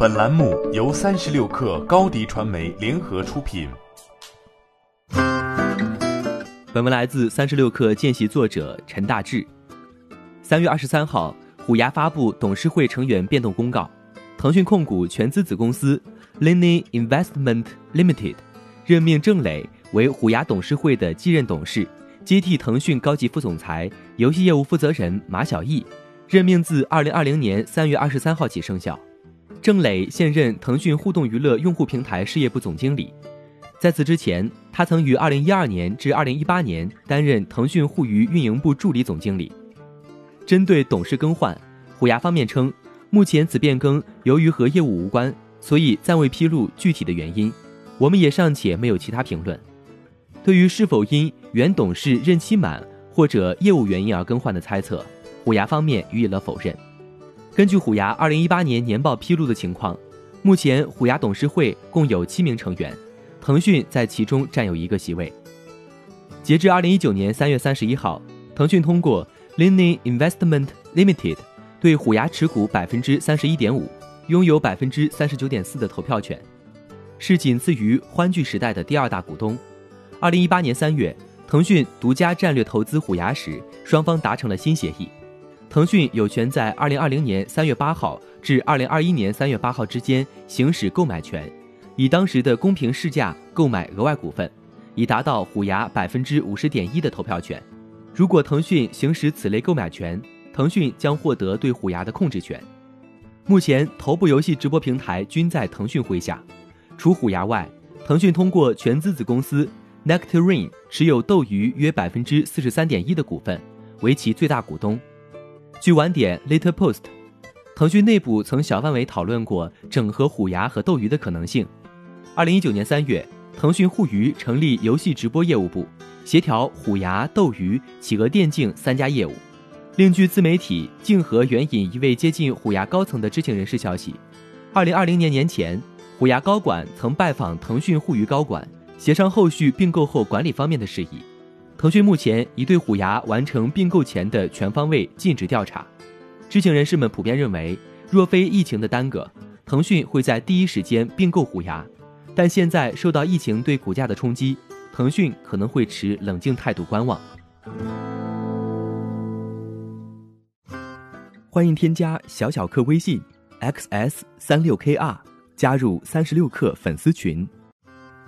本栏目由三十六氪高低传媒联合出品。本文来自三十六氪见习作者陈大志。三月二十三号，虎牙发布董事会成员变动公告，腾讯控股全资子公司 Linny Investment Limited 任命郑磊为虎牙董事会的继任董事，接替腾讯高级副总裁、游戏业务负责人马晓艺，任命自二零二零年三月二十三号起生效。郑磊现任腾讯互动娱乐用户平台事业部总经理。在此之前，他曾于二零一二年至二零一八年担任腾讯互娱运营部助理总经理。针对董事更换，虎牙方面称，目前此变更由于和业务无关，所以暂未披露具体的原因。我们也尚且没有其他评论。对于是否因原董事任期满或者业务原因而更换的猜测，虎牙方面予以了否认。根据虎牙二零一八年年报披露的情况，目前虎牙董事会共有七名成员。腾讯在其中占有一个席位。截至二零一九年三月三十一号，腾讯通过 Linny Investment Limited 对虎牙持股百分之三十一点五，拥有百分之三十九点四的投票权，是仅次于欢聚时代的第二大股东。二零一八年三月，腾讯独家战略投资虎牙时，双方达成了新协议，腾讯有权在二零二零年三月八号至二零二一年三月八号之间行使购买权。以当时的公平市价购买额外股份，以达到虎牙百分之五十点一的投票权。如果腾讯行使此类购买权，腾讯将获得对虎牙的控制权。目前，头部游戏直播平台均在腾讯麾下。除虎牙外，腾讯通过全资子公司 Nectarine 持有斗鱼约百分之四十三点一的股份，为其最大股东。据晚点 Later Post，腾讯内部曾小范围讨论过整合虎牙和斗鱼的可能性。二零一九年三月，腾讯互娱成立游戏直播业务部，协调虎牙、斗鱼、企鹅电竞三家业务。另据自媒体竞合援引一位接近虎牙高层的知情人士消息，二零二零年年前，虎牙高管曾拜访腾讯互娱高管，协商后续并购后管理方面的事宜。腾讯目前已对虎牙完成并购前的全方位尽职调查。知情人士们普遍认为，若非疫情的耽搁，腾讯会在第一时间并购虎牙。但现在受到疫情对股价的冲击，腾讯可能会持冷静态度观望。欢迎添加小小客微信 xs 三六 kr 加入三十六氪粉丝群。